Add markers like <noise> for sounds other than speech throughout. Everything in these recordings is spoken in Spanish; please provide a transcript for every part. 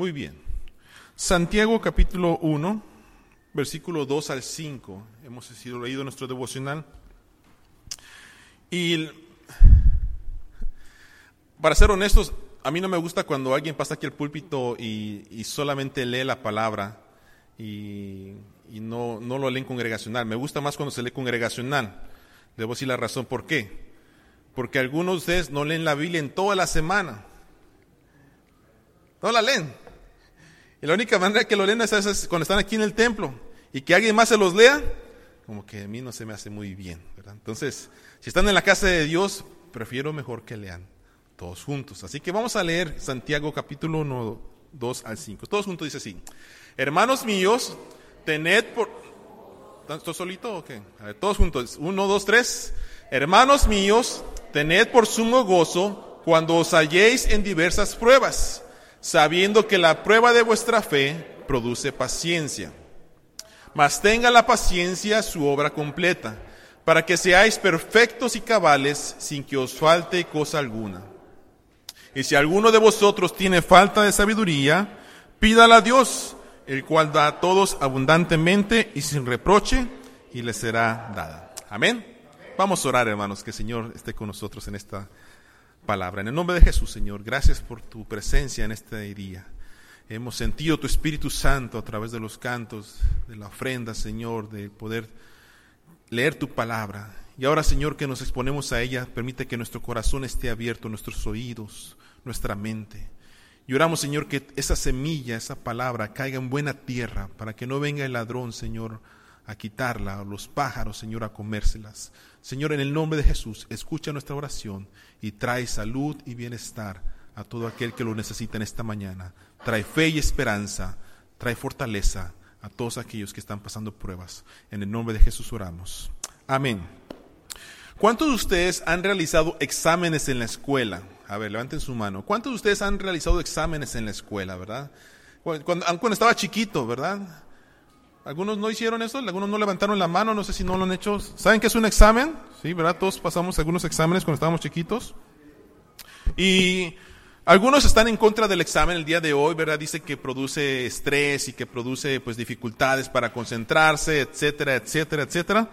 Muy bien. Santiago capítulo 1, versículo 2 al 5. Hemos sido leído nuestro devocional. Y para ser honestos, a mí no me gusta cuando alguien pasa aquí al púlpito y, solamente lee la palabra y, no, no, lo leen congregacional. Me gusta más cuando se lee congregacional. Debo decir la razón por qué. Porque algunos de ustedes no leen la Biblia en toda la semana. No la leen. Y la única manera que lo leen es cuando están aquí en el templo y que alguien más se los lea, como que a mí no se me hace muy bien. Entonces, si están en la casa de Dios, prefiero mejor que lean todos juntos. Así que vamos a leer Santiago capítulo 1, 2 al 5. Todos juntos dice así. Hermanos míos, tened por... ¿Estoy solito o qué? A ver, todos juntos. 1, 2, 3. Hermanos míos, tened por sumo gozo cuando os halléis en diversas pruebas sabiendo que la prueba de vuestra fe produce paciencia. Mas tenga la paciencia su obra completa, para que seáis perfectos y cabales sin que os falte cosa alguna. Y si alguno de vosotros tiene falta de sabiduría, pídala a Dios, el cual da a todos abundantemente y sin reproche, y le será dada. Amén. Vamos a orar, hermanos, que el Señor esté con nosotros en esta palabra. En el nombre de Jesús, Señor, gracias por tu presencia en este día. Hemos sentido tu Espíritu Santo a través de los cantos, de la ofrenda, Señor, de poder leer tu palabra. Y ahora, Señor, que nos exponemos a ella, permite que nuestro corazón esté abierto, nuestros oídos, nuestra mente. Y oramos, Señor, que esa semilla, esa palabra caiga en buena tierra, para que no venga el ladrón, Señor, a quitarla, o los pájaros, Señor, a comérselas. Señor, en el nombre de Jesús, escucha nuestra oración y trae salud y bienestar a todo aquel que lo necesita en esta mañana. Trae fe y esperanza, trae fortaleza a todos aquellos que están pasando pruebas. En el nombre de Jesús oramos. Amén. ¿Cuántos de ustedes han realizado exámenes en la escuela? A ver, levanten su mano. ¿Cuántos de ustedes han realizado exámenes en la escuela, verdad? Cuando, cuando estaba chiquito, ¿verdad? Algunos no hicieron eso, algunos no levantaron la mano, no sé si no lo han hecho. ¿Saben qué es un examen? Sí, ¿verdad? Todos pasamos algunos exámenes cuando estábamos chiquitos. Y algunos están en contra del examen el día de hoy, ¿verdad? Dice que produce estrés y que produce pues dificultades para concentrarse, etcétera, etcétera, etcétera.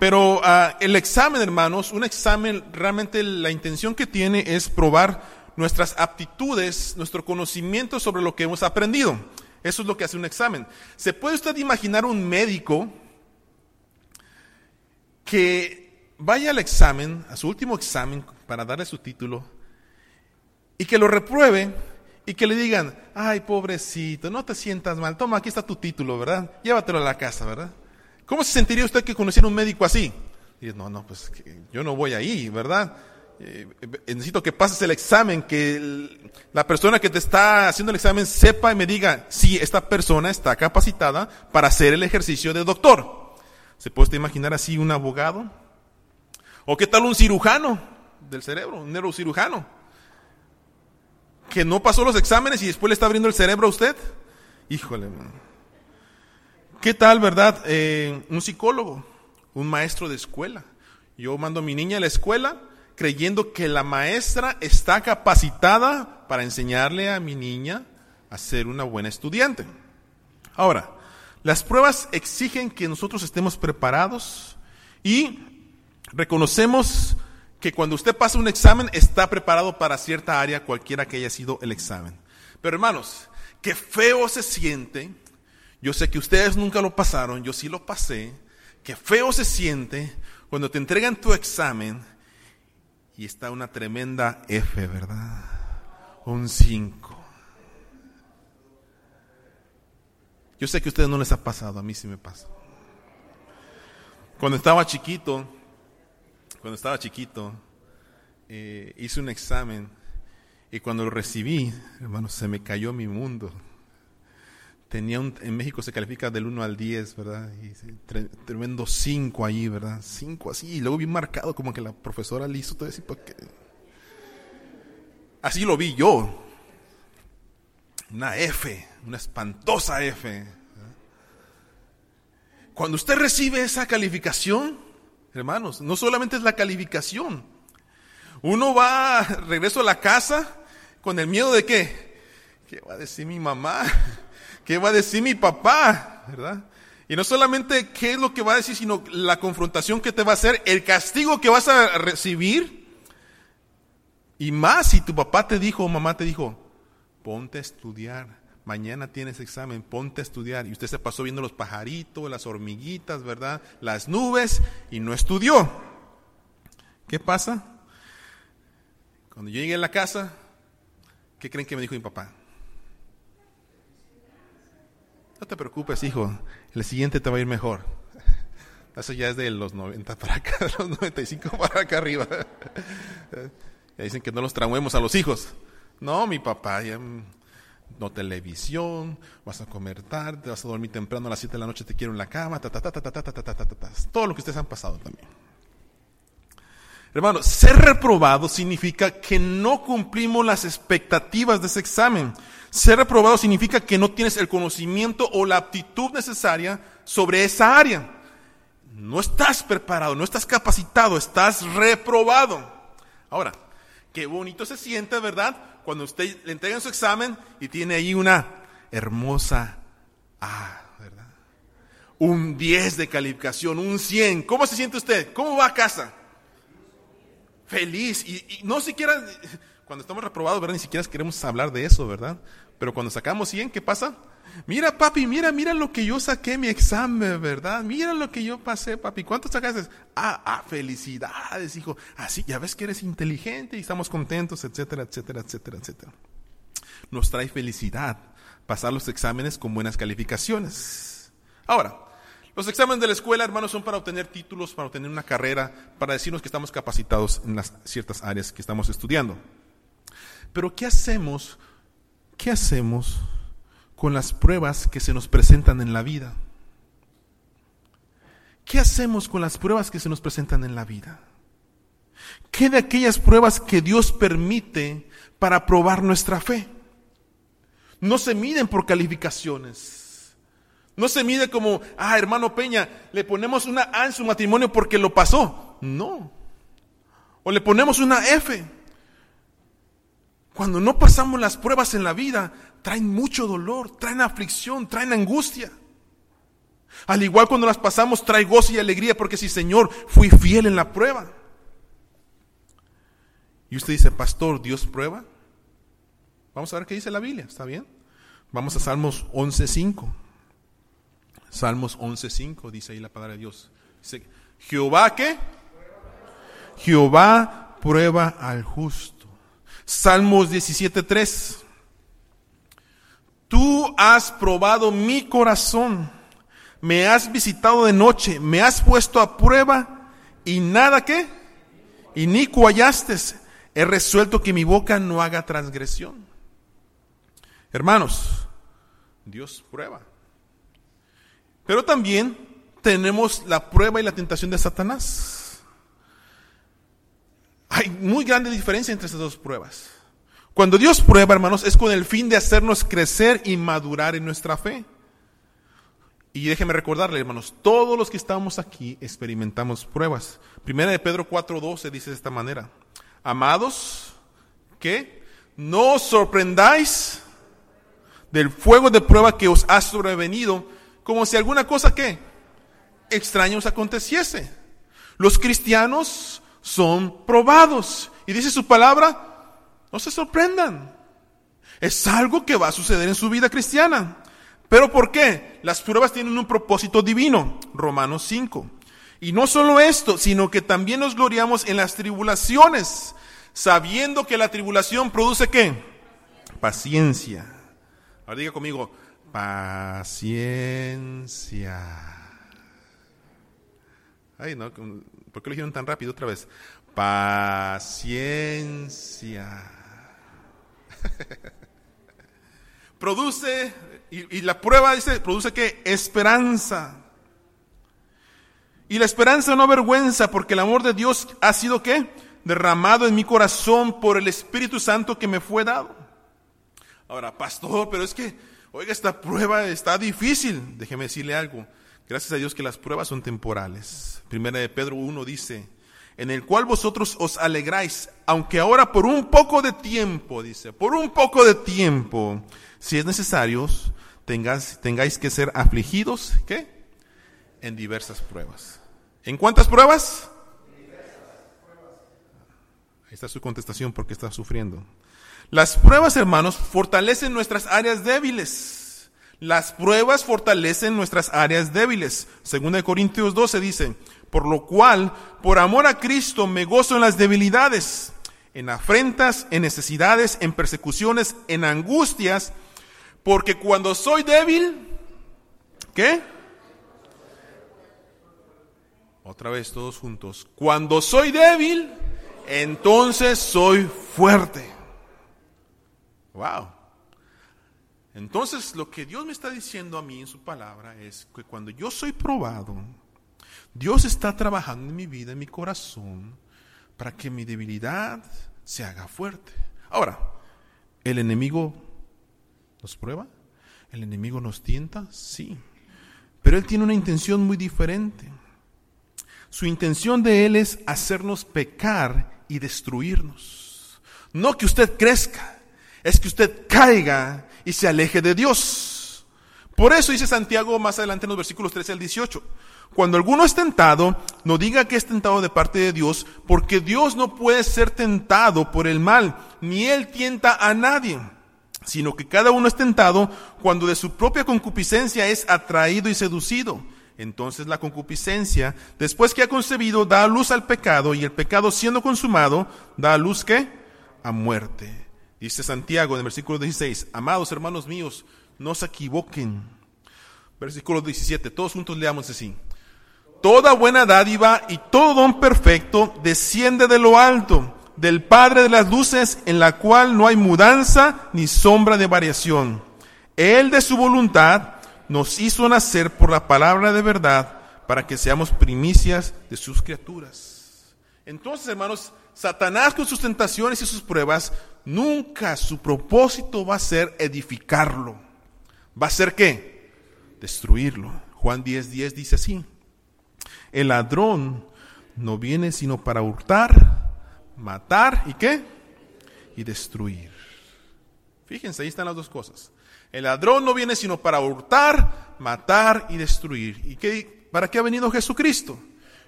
Pero uh, el examen, hermanos, un examen realmente la intención que tiene es probar nuestras aptitudes, nuestro conocimiento sobre lo que hemos aprendido. Eso es lo que hace un examen. ¿Se puede usted imaginar un médico que vaya al examen, a su último examen, para darle su título, y que lo repruebe y que le digan, ay, pobrecito, no te sientas mal, toma, aquí está tu título, ¿verdad? Llévatelo a la casa, ¿verdad? ¿Cómo se sentiría usted que conociera un médico así? Y no, no, pues yo no voy ahí, ¿verdad? Eh, necesito que pases el examen, que la persona que te está haciendo el examen sepa y me diga si esta persona está capacitada para hacer el ejercicio de doctor. ¿Se puede imaginar así un abogado? ¿O qué tal un cirujano del cerebro, un neurocirujano? Que no pasó los exámenes y después le está abriendo el cerebro a usted. Híjole, ¿qué tal, verdad? Eh, un psicólogo, un maestro de escuela. Yo mando a mi niña a la escuela creyendo que la maestra está capacitada para enseñarle a mi niña a ser una buena estudiante. Ahora, las pruebas exigen que nosotros estemos preparados y reconocemos que cuando usted pasa un examen está preparado para cierta área, cualquiera que haya sido el examen. Pero hermanos, qué feo se siente. Yo sé que ustedes nunca lo pasaron, yo sí lo pasé. Qué feo se siente cuando te entregan tu examen y está una tremenda F, ¿verdad? Un 5. Yo sé que a ustedes no les ha pasado, a mí sí me pasa. Cuando estaba chiquito, cuando estaba chiquito, eh, hice un examen y cuando lo recibí, hermano, se me cayó mi mundo tenía un, en México se califica del 1 al 10, ¿verdad? Y tremendo 5 ahí, ¿verdad? 5 así, y luego bien marcado, como que la profesora le hizo todo eso. Porque... Así lo vi yo. Una F, una espantosa F. Cuando usted recibe esa calificación, hermanos, no solamente es la calificación. Uno va, regreso a la casa con el miedo de qué? ¿qué va a decir mi mamá? <laughs> ¿Qué va a decir mi papá? ¿Verdad? Y no solamente qué es lo que va a decir, sino la confrontación que te va a hacer, el castigo que vas a recibir. Y más si tu papá te dijo o mamá te dijo, ponte a estudiar, mañana tienes examen, ponte a estudiar. Y usted se pasó viendo los pajaritos, las hormiguitas, ¿verdad? Las nubes y no estudió. ¿Qué pasa? Cuando yo llegué a la casa, ¿qué creen que me dijo mi papá? No te preocupes, hijo, el siguiente te va a ir mejor. Eso ya es de los 90 para acá, de los 95 para acá arriba. Ya dicen que no los traumemos a los hijos. No, mi papá, ya, no televisión, vas a comer tarde, vas a dormir temprano a las 7 de la noche, te quiero en la cama, ta, ta, ta, ta, ta, ta, ta, ta, ta, ta, todo lo que ustedes han pasado también. Hermano, ser reprobado significa que no cumplimos las expectativas de ese examen. Ser reprobado significa que no tienes el conocimiento o la aptitud necesaria sobre esa área. No estás preparado, no estás capacitado, estás reprobado. Ahora, qué bonito se siente, ¿verdad? Cuando usted le entrega su examen y tiene ahí una hermosa A, ¿verdad? Un 10 de calificación, un 100. ¿Cómo se siente usted? ¿Cómo va a casa? Feliz. Y, no siquiera, cuando estamos reprobados, ¿verdad? Ni siquiera queremos hablar de eso, ¿verdad? Pero cuando sacamos 100, ¿qué pasa? Mira, papi, mira, mira lo que yo saqué mi examen, ¿verdad? Mira lo que yo pasé, papi. ¿Cuánto sacaste? Ah, ah, felicidades, hijo. Así, ya ves que eres inteligente y estamos contentos, etcétera, etcétera, etcétera, etcétera. Nos trae felicidad pasar los exámenes con buenas calificaciones. Ahora, los exámenes de la escuela, hermanos, son para obtener títulos, para obtener una carrera, para decirnos que estamos capacitados en las ciertas áreas que estamos estudiando. Pero ¿qué hacemos ¿Qué hacemos con las pruebas que se nos presentan en la vida? ¿Qué hacemos con las pruebas que se nos presentan en la vida? ¿Qué de aquellas pruebas que Dios permite para probar nuestra fe? No se miden por calificaciones. No se mide como, ah, hermano Peña, le ponemos una A en su matrimonio porque lo pasó. No. O le ponemos una F cuando no pasamos las pruebas en la vida, traen mucho dolor, traen aflicción, traen angustia. Al igual cuando las pasamos, trae gozo y alegría porque si Señor, fui fiel en la prueba. Y usted dice, pastor, ¿Dios prueba? Vamos a ver qué dice la Biblia, ¿está bien? Vamos a Salmos 11.5. Salmos 11.5 dice ahí la palabra de Dios. Dice, Jehová qué? Jehová prueba al justo Salmos 17.3. Tú has probado mi corazón, me has visitado de noche, me has puesto a prueba y nada que, y ni hallaste. He resuelto que mi boca no haga transgresión. Hermanos, Dios prueba. Pero también tenemos la prueba y la tentación de Satanás. Hay muy grande diferencia entre estas dos pruebas. Cuando Dios prueba, hermanos, es con el fin de hacernos crecer y madurar en nuestra fe. Y déjeme recordarle, hermanos, todos los que estamos aquí experimentamos pruebas. Primera de Pedro 4:12 dice de esta manera: Amados, que no os sorprendáis del fuego de prueba que os ha sobrevenido, como si alguna cosa que extraña os aconteciese. Los cristianos son probados. Y dice su palabra, no se sorprendan. Es algo que va a suceder en su vida cristiana. ¿Pero por qué? Las pruebas tienen un propósito divino. Romanos 5. Y no solo esto, sino que también nos gloriamos en las tribulaciones, sabiendo que la tribulación produce qué? Paciencia. Ahora diga conmigo, paciencia. Ay, no, ¿Por qué lo dijeron tan rápido otra vez? Paciencia. <laughs> produce, y, la prueba dice, produce que esperanza. Y la esperanza no avergüenza, porque el amor de Dios ha sido qué? Derramado en mi corazón por el Espíritu Santo que me fue dado. Ahora, pastor, pero es que, oiga, esta prueba está difícil. Déjeme decirle algo. Gracias a Dios que las pruebas son temporales. Primera de Pedro 1 dice, en el cual vosotros os alegráis, aunque ahora por un poco de tiempo, dice, por un poco de tiempo, si es necesario, tengáis, tengáis que ser afligidos, ¿qué? En diversas pruebas. ¿En cuántas pruebas? Ahí está su contestación porque está sufriendo. Las pruebas, hermanos, fortalecen nuestras áreas débiles. Las pruebas fortalecen nuestras áreas débiles. Según de Corintios 12 dice, por lo cual, por amor a Cristo, me gozo en las debilidades, en afrentas, en necesidades, en persecuciones, en angustias, porque cuando soy débil, ¿qué? Otra vez todos juntos. Cuando soy débil, entonces soy fuerte. Wow. Entonces lo que Dios me está diciendo a mí en su palabra es que cuando yo soy probado, Dios está trabajando en mi vida, en mi corazón, para que mi debilidad se haga fuerte. Ahora, ¿el enemigo nos prueba? ¿El enemigo nos tienta? Sí. Pero él tiene una intención muy diferente. Su intención de él es hacernos pecar y destruirnos. No que usted crezca, es que usted caiga y se aleje de Dios. Por eso dice Santiago más adelante en los versículos 13 al 18. Cuando alguno es tentado, no diga que es tentado de parte de Dios, porque Dios no puede ser tentado por el mal, ni Él tienta a nadie, sino que cada uno es tentado cuando de su propia concupiscencia es atraído y seducido. Entonces la concupiscencia, después que ha concebido, da a luz al pecado, y el pecado siendo consumado, da a luz qué? A muerte. Dice Santiago en el versículo 16, amados hermanos míos, no se equivoquen. Versículo 17, todos juntos leamos así. Toda buena dádiva y todo don perfecto desciende de lo alto, del Padre de las luces, en la cual no hay mudanza ni sombra de variación. Él de su voluntad nos hizo nacer por la palabra de verdad para que seamos primicias de sus criaturas. Entonces, hermanos, Satanás con sus tentaciones y sus pruebas, nunca su propósito va a ser edificarlo. ¿Va a ser qué? Destruirlo. Juan 10:10 10 dice así. El ladrón no viene sino para hurtar, matar y qué? Y destruir. Fíjense, ahí están las dos cosas. El ladrón no viene sino para hurtar, matar y destruir. ¿Y qué, para qué ha venido Jesucristo?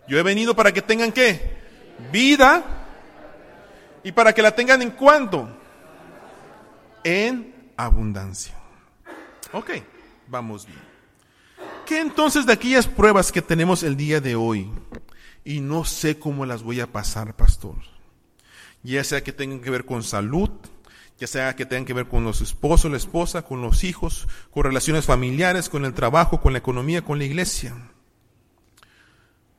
Yo he venido para que tengan qué? Vida y para que la tengan en cuanto? En abundancia. Ok, vamos bien. ¿Qué entonces de aquellas pruebas que tenemos el día de hoy? Y no sé cómo las voy a pasar, pastor. Ya sea que tengan que ver con salud, ya sea que tengan que ver con los esposos, la esposa, con los hijos, con relaciones familiares, con el trabajo, con la economía, con la iglesia.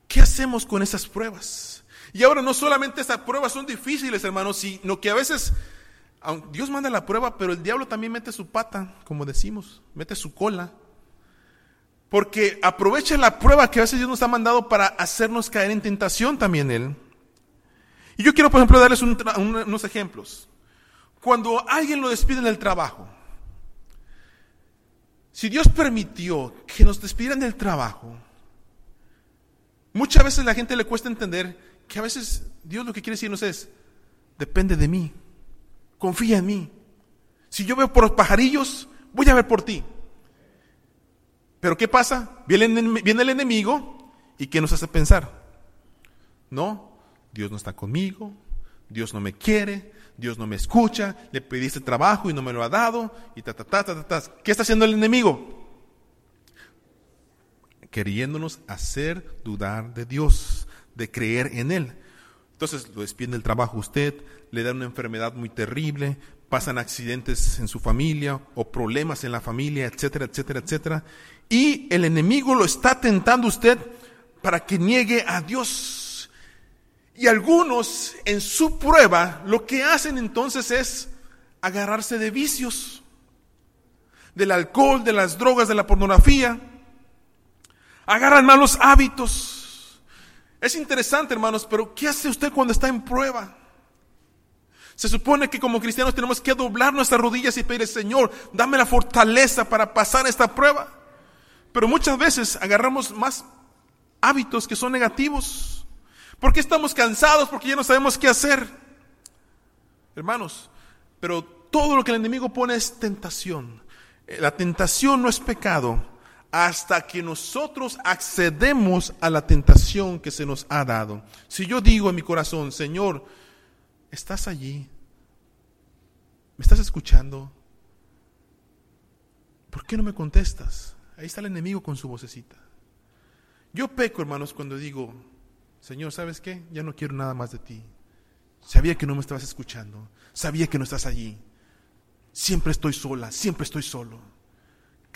¿Qué hacemos con esas pruebas? Y ahora no solamente esas pruebas son difíciles, hermanos, sino que a veces Dios manda la prueba, pero el diablo también mete su pata, como decimos, mete su cola. Porque aprovecha la prueba que a veces Dios nos ha mandado para hacernos caer en tentación también Él. Y yo quiero, por ejemplo, darles unos ejemplos. Cuando alguien lo despide en el trabajo, si Dios permitió que nos despidieran del trabajo, muchas veces la gente le cuesta entender que a veces Dios lo que quiere decirnos es, depende de mí, confía en mí. Si yo veo por los pajarillos, voy a ver por ti. Pero ¿qué pasa? Viene, el enemigo y ¿qué nos hace pensar? No, Dios no está conmigo, Dios no me quiere, Dios no me escucha, le pediste trabajo y no me lo ha dado, y ta, ta, ta, ta, ta, ta. ¿Qué está haciendo el enemigo? Queriéndonos hacer dudar de Dios, de creer en Él. Entonces lo despide del trabajo usted, le da una enfermedad muy terrible, pasan accidentes en su familia o problemas en la familia, etcétera, etcétera, etcétera. Y el enemigo lo está tentando usted para que niegue a Dios. Y algunos en su prueba lo que hacen entonces es agarrarse de vicios, del alcohol, de las drogas, de la pornografía. Agarran malos hábitos. Es interesante, hermanos, pero ¿qué hace usted cuando está en prueba? Se supone que como cristianos tenemos que doblar nuestras rodillas y pedir, Señor, dame la fortaleza para pasar esta prueba. Pero muchas veces agarramos más hábitos que son negativos. Porque estamos cansados, porque ya no sabemos qué hacer. Hermanos, pero todo lo que el enemigo pone es tentación. La tentación no es pecado hasta que nosotros accedemos a la tentación que se nos ha dado. Si yo digo en mi corazón, Señor, ¿estás allí? ¿Me estás escuchando? ¿Por qué no me contestas? Ahí está el enemigo con su vocecita. Yo peco, hermanos, cuando digo, Señor, ¿sabes qué? Ya no quiero nada más de ti. Sabía que no me estabas escuchando. Sabía que no estás allí. Siempre estoy sola, siempre estoy solo.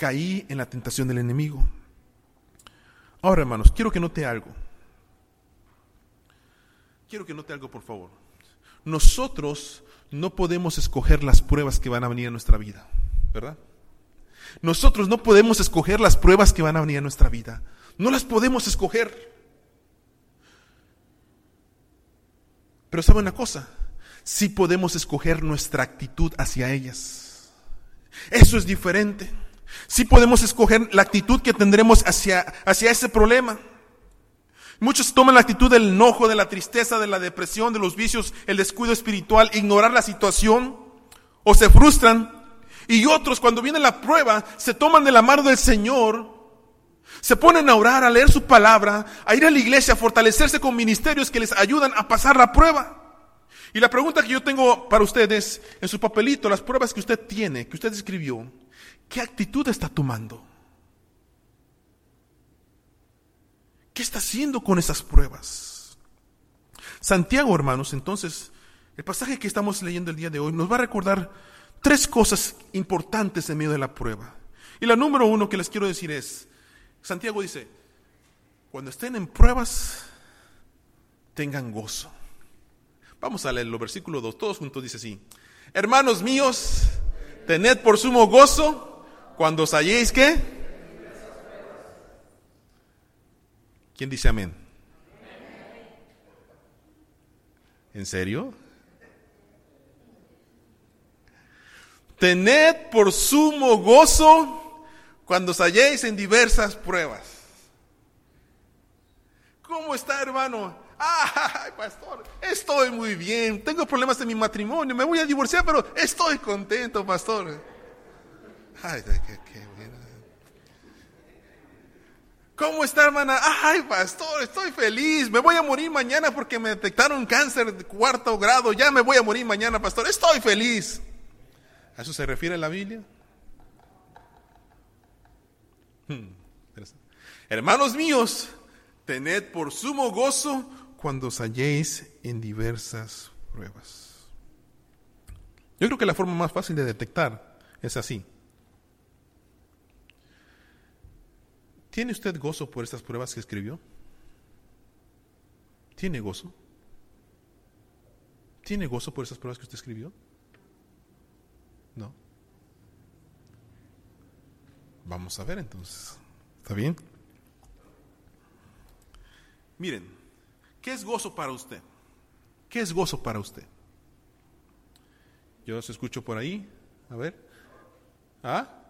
Caí en la tentación del enemigo. Ahora, hermanos, quiero que note algo. Quiero que note algo, por favor. Nosotros no podemos escoger las pruebas que van a venir a nuestra vida, ¿verdad? Nosotros no podemos escoger las pruebas que van a venir a nuestra vida. No las podemos escoger. Pero sabe una cosa, sí podemos escoger nuestra actitud hacia ellas. Eso es diferente. Sí podemos escoger la actitud que tendremos hacia, hacia ese problema. Muchos toman la actitud del enojo, de la tristeza, de la depresión, de los vicios, el descuido espiritual, ignorar la situación o se frustran. Y otros cuando viene la prueba se toman de la mano del Señor, se ponen a orar, a leer su palabra, a ir a la iglesia, a fortalecerse con ministerios que les ayudan a pasar la prueba. Y la pregunta que yo tengo para ustedes en su papelito, las pruebas que usted tiene, que usted escribió, ¿qué actitud está tomando? ¿Qué está haciendo con esas pruebas? Santiago, hermanos, entonces, el pasaje que estamos leyendo el día de hoy nos va a recordar tres cosas importantes en medio de la prueba. Y la número uno que les quiero decir es, Santiago dice, cuando estén en pruebas, tengan gozo. Vamos a leerlo, versículo 2, todos juntos dice así. Hermanos míos, tened por sumo gozo cuando os halléis qué? ¿Quién dice amén? ¿En serio? Tened por sumo gozo cuando os halléis en diversas pruebas. ¿Cómo está, hermano? Ay, pastor, estoy muy bien. Tengo problemas en mi matrimonio. Me voy a divorciar, pero estoy contento, pastor. ¿Cómo está, hermana? Ay, pastor, estoy feliz. Me voy a morir mañana porque me detectaron cáncer de cuarto grado. Ya me voy a morir mañana, pastor. Estoy feliz. ¿A eso se refiere la Biblia? Hmm, Hermanos míos, tened por sumo gozo cuando os halléis en diversas pruebas. Yo creo que la forma más fácil de detectar es así. ¿Tiene usted gozo por estas pruebas que escribió? ¿Tiene gozo? ¿Tiene gozo por esas pruebas que usted escribió? No. Vamos a ver entonces. ¿Está bien? Miren, ¿Qué es gozo para usted? ¿Qué es gozo para usted? Yo los escucho por ahí. A ver. ¿Ah?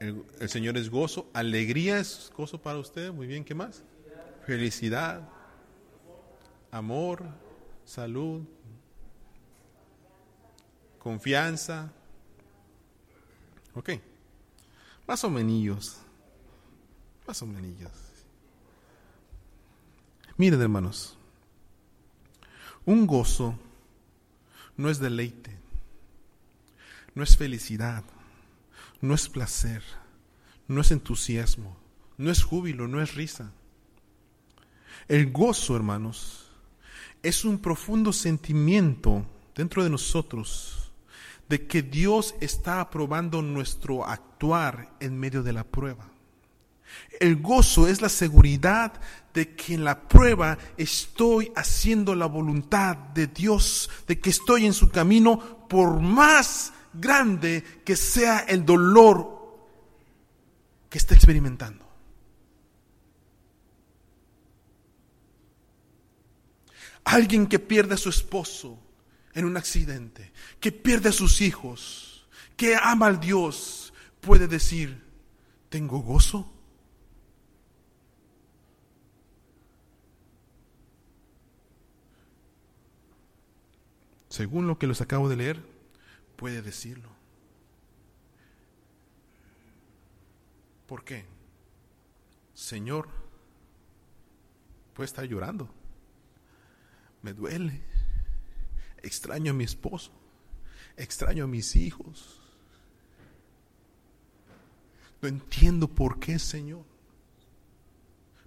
El, Señor es gozo. Alegría es gozo para usted. Muy bien, ¿qué más? Felicidad. Amor. Salud. Confianza. Ok. Más o menos. Más o menos. Miren, hermanos, un gozo no es deleite, no es felicidad, no es placer, no es entusiasmo, no es júbilo, no es risa. El gozo, hermanos, es un profundo sentimiento dentro de nosotros de que Dios está aprobando nuestro actuar en medio de la prueba. El gozo es la seguridad de que en la prueba estoy haciendo la voluntad de Dios, de que estoy en su camino por más grande que sea el dolor que está experimentando. Alguien que pierde a su esposo en un accidente, que pierde a sus hijos, que ama al Dios, puede decir, ¿tengo gozo? según lo que les acabo de leer, puede decirlo. ¿Por qué? Señor, puede estar llorando. Me duele. Extraño a mi esposo. Extraño a mis hijos. No entiendo por qué, Señor.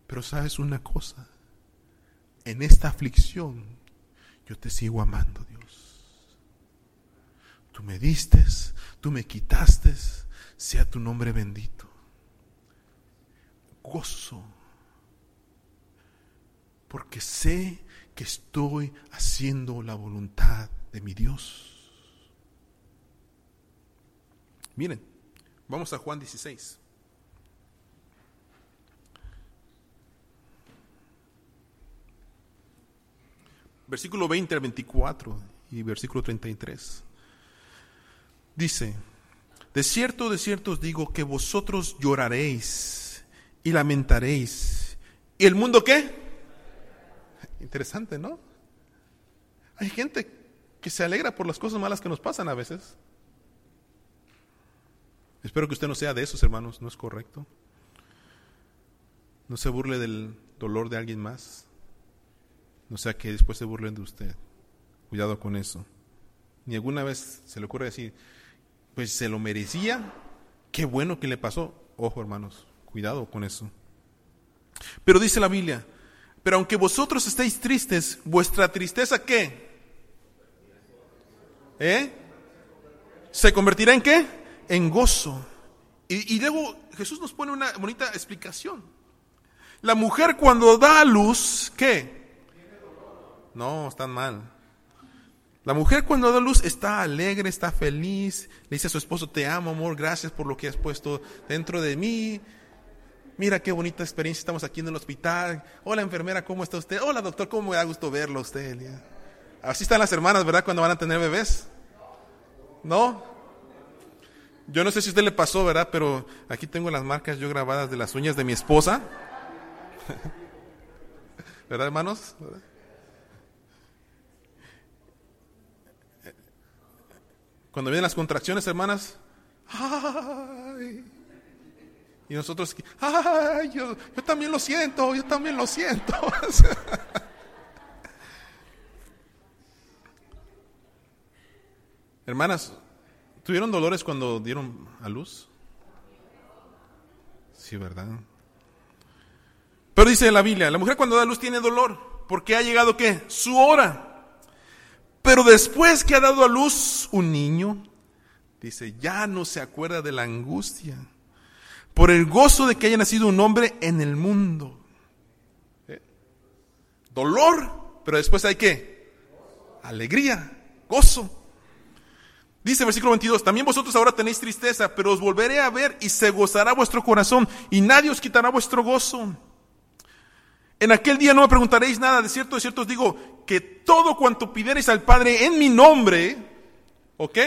Pero sabes una cosa. En esta aflicción yo te sigo amando, Dios. Tú me diste, tú me quitaste, sea tu nombre bendito. Gozo, porque sé que estoy haciendo la voluntad de mi Dios. Miren, vamos a Juan 16. Versículo 20 al 24 y versículo 33. Dice, de cierto, de cierto os digo que vosotros lloraréis y lamentaréis. ¿Y el mundo qué? Interesante, ¿no? Hay gente que se alegra por las cosas malas que nos pasan a veces. Espero que usted no sea de esos, hermanos, no es correcto. No se burle del dolor de alguien más. No sea que después se burlen de usted. Cuidado con eso. Ni alguna vez se le ocurre decir, pues se lo merecía, qué bueno que le pasó. Ojo, hermanos, cuidado con eso. Pero dice la Biblia, pero aunque vosotros estéis tristes, vuestra tristeza qué? ¿Eh? ¿Se convertirá en qué? En gozo. Y, luego Jesús nos pone una bonita explicación. La mujer cuando da a luz, ¿qué? No, están mal. La mujer cuando da luz está alegre, está feliz, le dice a su esposo, te amo amor, gracias por lo que has puesto dentro de mí. Mira qué bonita experiencia, estamos aquí en el hospital. Hola enfermera, ¿cómo está usted? Hola doctor, ¿cómo me da gusto verlo a usted? Así están las hermanas, ¿verdad? Cuando van a tener bebés. ¿No? Yo no sé si a usted le pasó, ¿verdad? Pero aquí tengo las marcas yo grabadas de las uñas de mi esposa. <laughs> ¿Verdad, hermanos? ¿Verdad? Cuando vienen las contracciones, hermanas, ¡ay! Y nosotros, ¡ay! Yo, yo también lo siento, yo también lo siento. <laughs> Hermanas, ¿tuvieron dolores cuando dieron a luz? Sí, ¿verdad? Pero dice la Biblia, la mujer cuando da luz tiene dolor, porque ha llegado qué? Su hora. Pero después que ha dado a luz un niño, dice, ya no se acuerda de la angustia, por el gozo de que haya nacido un hombre en el mundo. ¿Eh? Dolor, pero después hay qué? Alegría, gozo. Dice versículo 22, también vosotros ahora tenéis tristeza, pero os volveré a ver y se gozará vuestro corazón y nadie os quitará vuestro gozo. En aquel día no me preguntaréis nada, de cierto, de cierto os digo que todo cuanto pidiereis al Padre en mi nombre, ¿ok?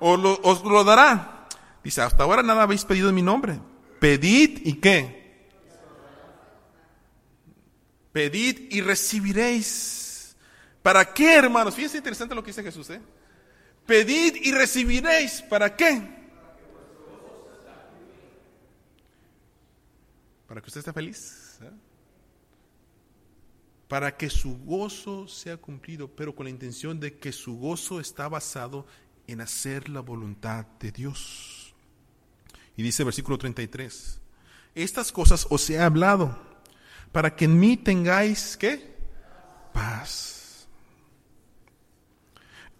Os lo, os lo dará. Dice, hasta ahora nada habéis pedido en mi nombre. Pedid y qué? Pedid y recibiréis. ¿Para qué, hermanos? Fíjense interesante lo que dice Jesús, ¿eh? Pedid y recibiréis. ¿Para qué? Para que usted esté feliz. Para que su gozo sea cumplido, pero con la intención de que su gozo está basado en hacer la voluntad de Dios. Y dice versículo 33, estas cosas os he hablado para que en mí tengáis, ¿qué? Paz.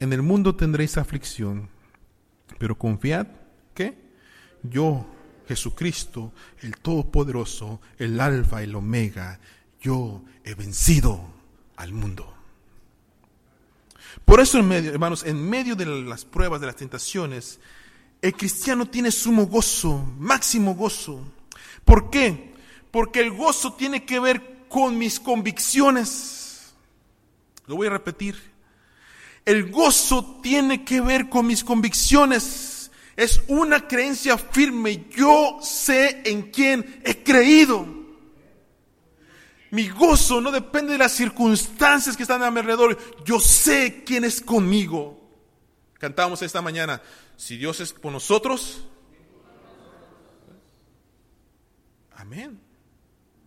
En el mundo tendréis aflicción, pero confiad, ¿qué? Yo, Jesucristo, el Todopoderoso, el Alfa, el Omega, yo he vencido al mundo. Por eso, en medio, hermanos, en medio de las pruebas, de las tentaciones, el cristiano tiene sumo gozo, máximo gozo. ¿Por qué? Porque el gozo tiene que ver con mis convicciones. Lo voy a repetir. El gozo tiene que ver con mis convicciones. Es una creencia firme. Yo sé en quién he creído mi gozo no depende de las circunstancias que están a mi alrededor. Yo sé quién es conmigo. Cantamos esta mañana, si Dios es con nosotros, amén.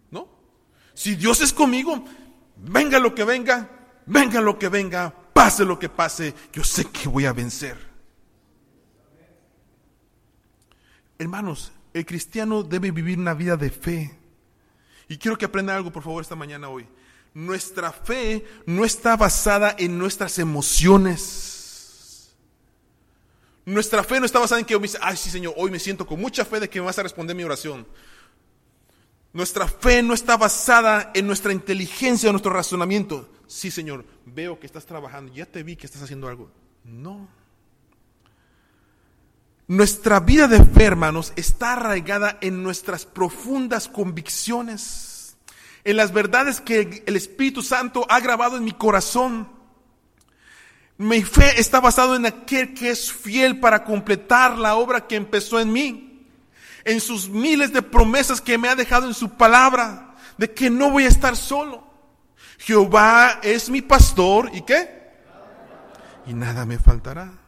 ¿No? Si Dios es conmigo, venga lo que venga, venga lo que venga, pase lo que pase, yo sé que voy a vencer. Hermanos, el cristiano debe vivir una vida de fe y quiero que aprenda algo, por favor, esta mañana hoy. Nuestra fe no está basada en nuestras emociones. Nuestra fe no está basada en que, ay, sí, Señor, hoy me siento con mucha fe de que me vas a responder mi oración. Nuestra fe no está basada en nuestra inteligencia o nuestro razonamiento. Sí, Señor, veo que estás trabajando, ya te vi que estás haciendo algo. No. Nuestra vida de fe, hermanos, está arraigada en nuestras profundas convicciones, en las verdades que el Espíritu Santo ha grabado en mi corazón. Mi fe está basada en aquel que es fiel para completar la obra que empezó en mí, en sus miles de promesas que me ha dejado en su palabra, de que no voy a estar solo. Jehová es mi pastor y qué? Y nada me faltará.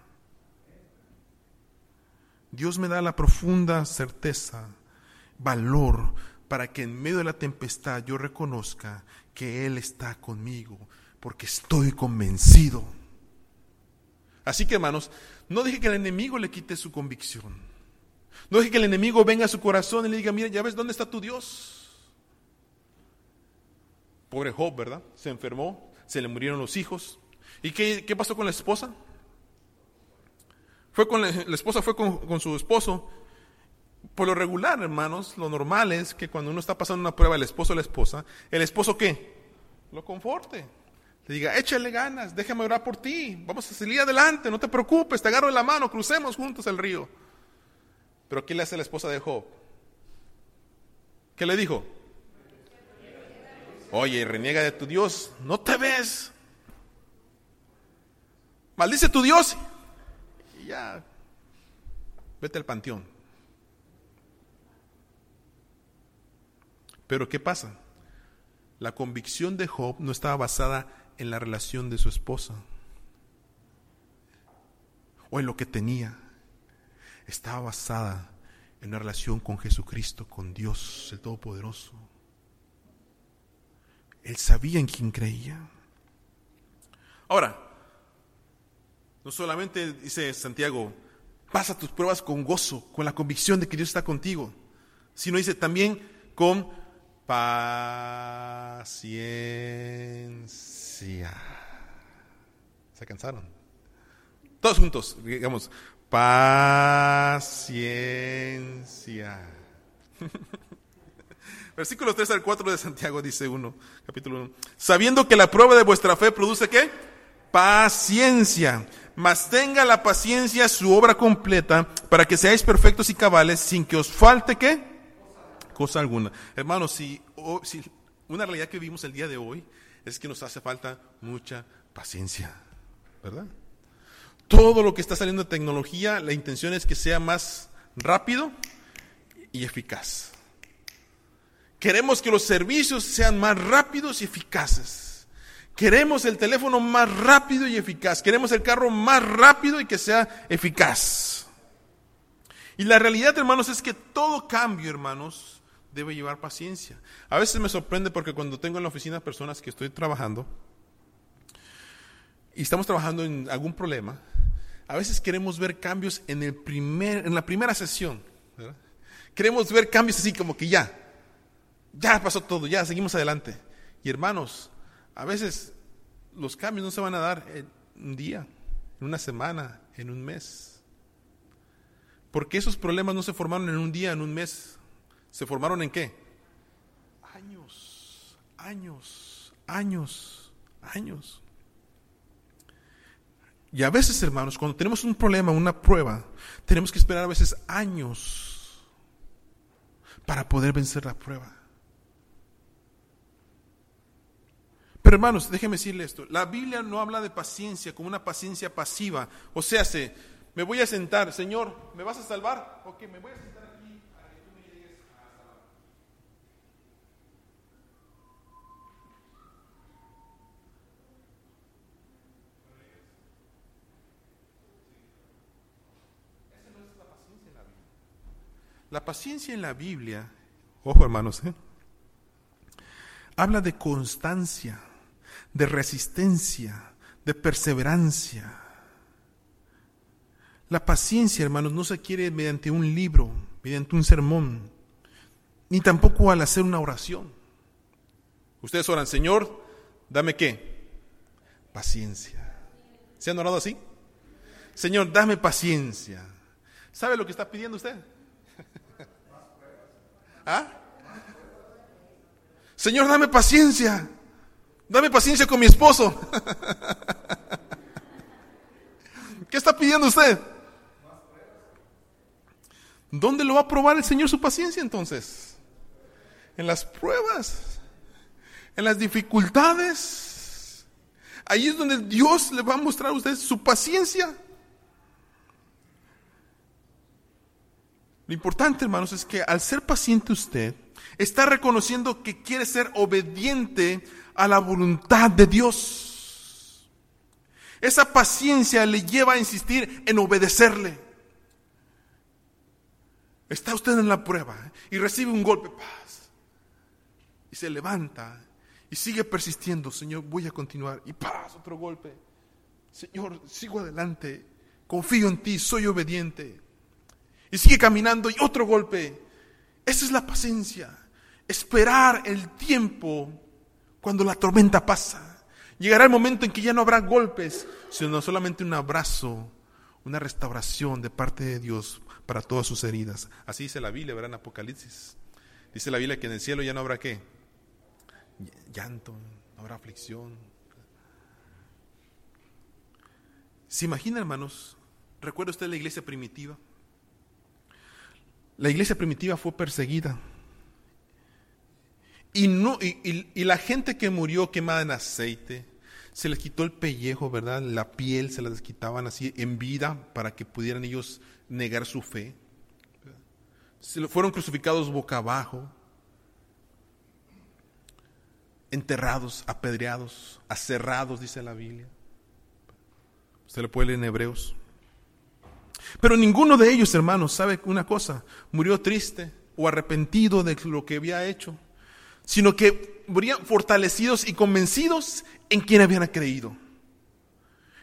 Dios me da la profunda certeza, valor, para que en medio de la tempestad yo reconozca que Él está conmigo, porque estoy convencido. Así que hermanos, no deje que el enemigo le quite su convicción. No deje que el enemigo venga a su corazón y le diga, mira, ya ves dónde está tu Dios. Pobre Job, ¿verdad? Se enfermó, se le murieron los hijos. ¿Y qué, qué pasó con la esposa? Fue con la, esposa fue con, su esposo. Por lo regular, hermanos, lo normal es que cuando uno está pasando una prueba, el esposo o la esposa, el esposo qué? Lo conforte. Le diga, échale ganas, déjame orar por ti, vamos a salir adelante, no te preocupes, te agarro de la mano, crucemos juntos el río. Pero ¿qué le hace la esposa de Job? ¿Qué le dijo? Oye, reniega de tu Dios, no te ves. Maldice tu Dios ya, vete al panteón. Pero ¿qué pasa? La convicción de Job no estaba basada en la relación de su esposa o en lo que tenía. Estaba basada en una relación con Jesucristo, con Dios, el Todopoderoso. Él sabía en quién creía. Ahora, no solamente dice Santiago, pasa tus pruebas con gozo, con la convicción de que Dios está contigo, sino dice también con paciencia. ¿Se cansaron? Todos juntos, digamos, paciencia. <laughs> Versículos 3 al 4 de Santiago dice uno, capítulo 1. Sabiendo que la prueba de vuestra fe produce qué? Paciencia mas tenga la paciencia su obra completa para que seáis perfectos y cabales sin que os falte qué? Cosa alguna. Hermanos, si, si una realidad que vivimos el día de hoy es que nos hace falta mucha paciencia, ¿verdad? Todo lo que está saliendo de tecnología, la intención es que sea más rápido y eficaz. Queremos que los servicios sean más rápidos y eficaces. Queremos el teléfono más rápido y eficaz. Queremos el carro más rápido y que sea eficaz. Y la realidad, hermanos, es que todo cambio, hermanos, debe llevar paciencia. A veces me sorprende porque cuando tengo en la oficina personas que estoy trabajando y estamos trabajando en algún problema, a veces queremos ver cambios en, el primer, en la primera sesión. Queremos ver cambios así como que ya, ya pasó todo, ya seguimos adelante. Y hermanos, a veces los cambios no se van a dar en un día, en una semana, en un mes. Porque esos problemas no se formaron en un día, en un mes. ¿Se formaron en qué? Años, años, años, años. Y a veces, hermanos, cuando tenemos un problema, una prueba, tenemos que esperar a veces años para poder vencer la prueba. Pero hermanos, déjenme decirle esto. La Biblia no habla de paciencia como una paciencia pasiva. O sea, se, me voy a sentar, Señor, ¿me vas a salvar? Ok, me voy a sentar aquí para que tú me llegues a salvar. Esa no es la paciencia en la Biblia. La paciencia en la Biblia, ojo hermanos, ¿eh? habla de constancia, de resistencia, de perseverancia. La paciencia, hermanos, no se adquiere mediante un libro, mediante un sermón, ni tampoco al hacer una oración. Ustedes oran, Señor, dame qué? Paciencia. ¿Se han orado así? Señor, dame paciencia. ¿Sabe lo que está pidiendo usted? <laughs> ¿Ah? Señor, dame paciencia. Dame paciencia con mi esposo. <laughs> ¿Qué está pidiendo usted? ¿Dónde lo va a probar el Señor su paciencia entonces? En las pruebas, en las dificultades. Ahí es donde Dios le va a mostrar a usted su paciencia. Lo importante, hermanos, es que al ser paciente usted, está reconociendo que quiere ser obediente a la voluntad de Dios. Esa paciencia le lleva a insistir en obedecerle. Está usted en la prueba y recibe un golpe, paz. Y se levanta y sigue persistiendo. Señor, voy a continuar. Y paz, otro golpe. Señor, sigo adelante. Confío en ti, soy obediente. Y sigue caminando y otro golpe. Esa es la paciencia. Esperar el tiempo cuando la tormenta pasa. Llegará el momento en que ya no habrá golpes, sino solamente un abrazo, una restauración de parte de Dios para todas sus heridas. Así dice la Biblia, verán Apocalipsis. Dice la Biblia que en el cielo ya no habrá qué? Llanto, no habrá aflicción. ¿Se imagina, hermanos? ¿Recuerda usted la iglesia primitiva? La iglesia primitiva fue perseguida y, no, y, la gente que murió quemada en aceite, se les quitó el pellejo, ¿verdad? La piel se las quitaban así en vida para que pudieran ellos negar su fe. Se fueron crucificados boca abajo, enterrados, apedreados, aserrados, dice la Biblia. Usted le puede leer en Hebreos. Pero ninguno de ellos, hermanos, sabe una cosa, murió triste o arrepentido de lo que había hecho sino que morían fortalecidos y convencidos en quien habían creído.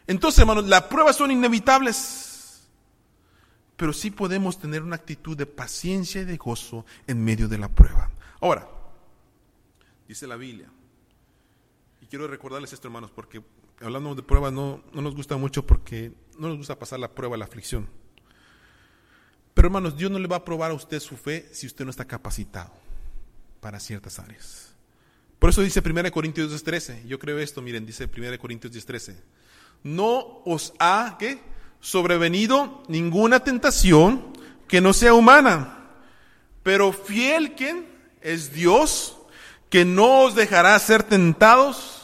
Entonces, hermanos, las pruebas son inevitables, pero sí podemos tener una actitud de paciencia y de gozo en medio de la prueba. Ahora, dice la Biblia, y quiero recordarles esto, hermanos, porque hablando de pruebas no, no nos gusta mucho porque no nos gusta pasar la prueba, la aflicción. Pero hermanos, Dios no le va a probar a usted su fe si usted no está capacitado para ciertas áreas. Por eso dice 1 Corintios 10:13. Yo creo esto, miren, dice 1 Corintios 10:13. No os ha ¿qué? sobrevenido ninguna tentación que no sea humana, pero fiel quien es Dios, que no os dejará ser tentados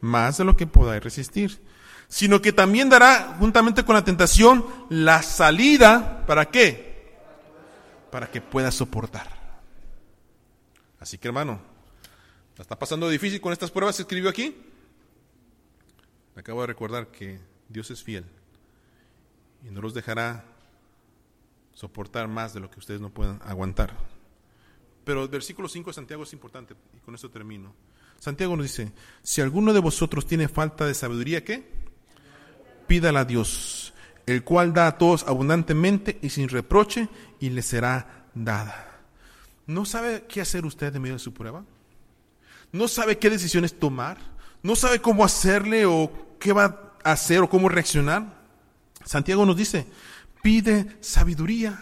más de lo que podáis resistir, sino que también dará juntamente con la tentación la salida, ¿para qué? para que pueda soportar. Así que hermano, ¿la está pasando difícil con estas pruebas que escribió aquí? Acabo de recordar que Dios es fiel y no los dejará soportar más de lo que ustedes no puedan aguantar. Pero el versículo 5 de Santiago es importante y con esto termino. Santiago nos dice, si alguno de vosotros tiene falta de sabiduría, ¿qué? Pídala a Dios, el cual da a todos abundantemente y sin reproche, y le será dada. ¿No sabe qué hacer usted en medio de su prueba? ¿No sabe qué decisiones tomar? ¿No sabe cómo hacerle o qué va a hacer o cómo reaccionar? Santiago nos dice, pide sabiduría,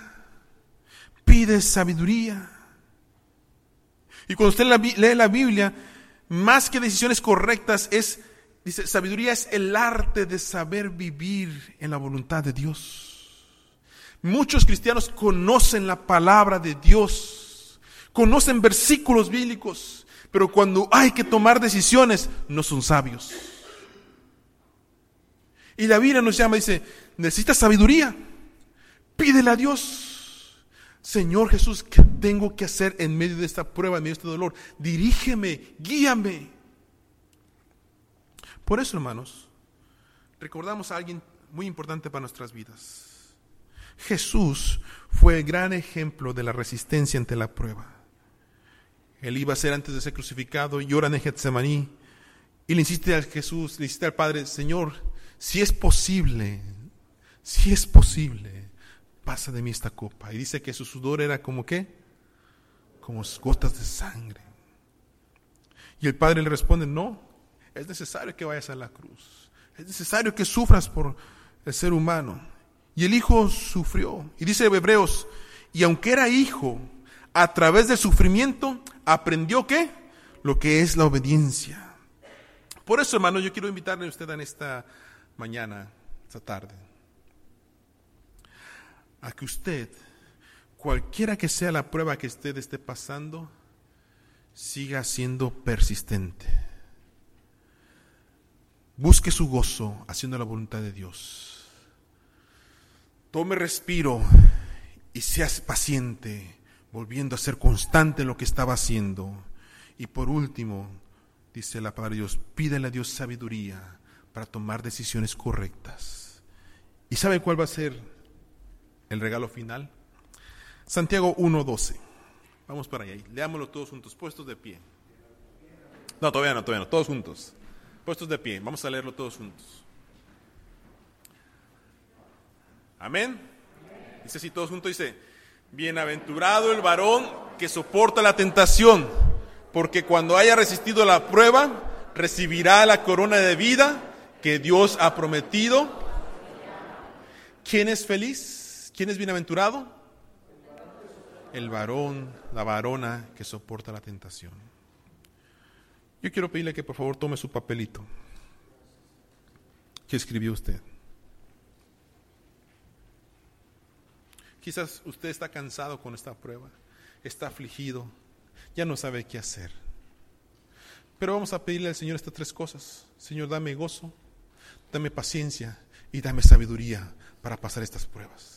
pide sabiduría. Y cuando usted lee la Biblia, más que decisiones correctas es Dice, sabiduría es el arte de saber vivir en la voluntad de Dios. Muchos cristianos conocen la palabra de Dios, conocen versículos bíblicos, pero cuando hay que tomar decisiones no son sabios. Y la Biblia nos llama, dice, necesitas sabiduría, pídele a Dios. Señor Jesús, ¿qué tengo que hacer en medio de esta prueba, en medio de este dolor? Dirígeme, guíame. Por eso, hermanos, recordamos a alguien muy importante para nuestras vidas. Jesús fue el gran ejemplo de la resistencia ante la prueba. Él iba a ser antes de ser crucificado llora en Getsemaní. Y le insiste a Jesús, le insiste al Padre, Señor, si es posible, si es posible, pasa de mí esta copa. Y dice que su sudor era como qué? Como gotas de sangre. Y el Padre le responde, no, es necesario que vayas a la cruz. Es necesario que sufras por el ser humano. Y el Hijo sufrió. Y dice Hebreos, y aunque era hijo, a través del sufrimiento aprendió qué? Lo que es la obediencia. Por eso, hermano, yo quiero invitarle a usted en esta mañana, esta tarde, a que usted, cualquiera que sea la prueba que usted esté pasando, siga siendo persistente. Busque su gozo haciendo la voluntad de Dios. Tome respiro y seas paciente, volviendo a ser constante en lo que estaba haciendo. Y por último, dice la palabra de Dios, pídele a Dios sabiduría para tomar decisiones correctas. ¿Y sabe cuál va a ser el regalo final? Santiago 1.12. Vamos para allá. Leámoslo todos juntos, puestos de pie. No, todavía no, todavía no, todos juntos. Puestos de pie, vamos a leerlo todos juntos. Amén. Dice así todos juntos, dice, bienaventurado el varón que soporta la tentación, porque cuando haya resistido la prueba, recibirá la corona de vida que Dios ha prometido. ¿Quién es feliz? ¿Quién es bienaventurado? El varón, la varona que soporta la tentación. Yo quiero pedirle que por favor tome su papelito que escribió usted. Quizás usted está cansado con esta prueba, está afligido, ya no sabe qué hacer. Pero vamos a pedirle al Señor estas tres cosas. Señor, dame gozo, dame paciencia y dame sabiduría para pasar estas pruebas.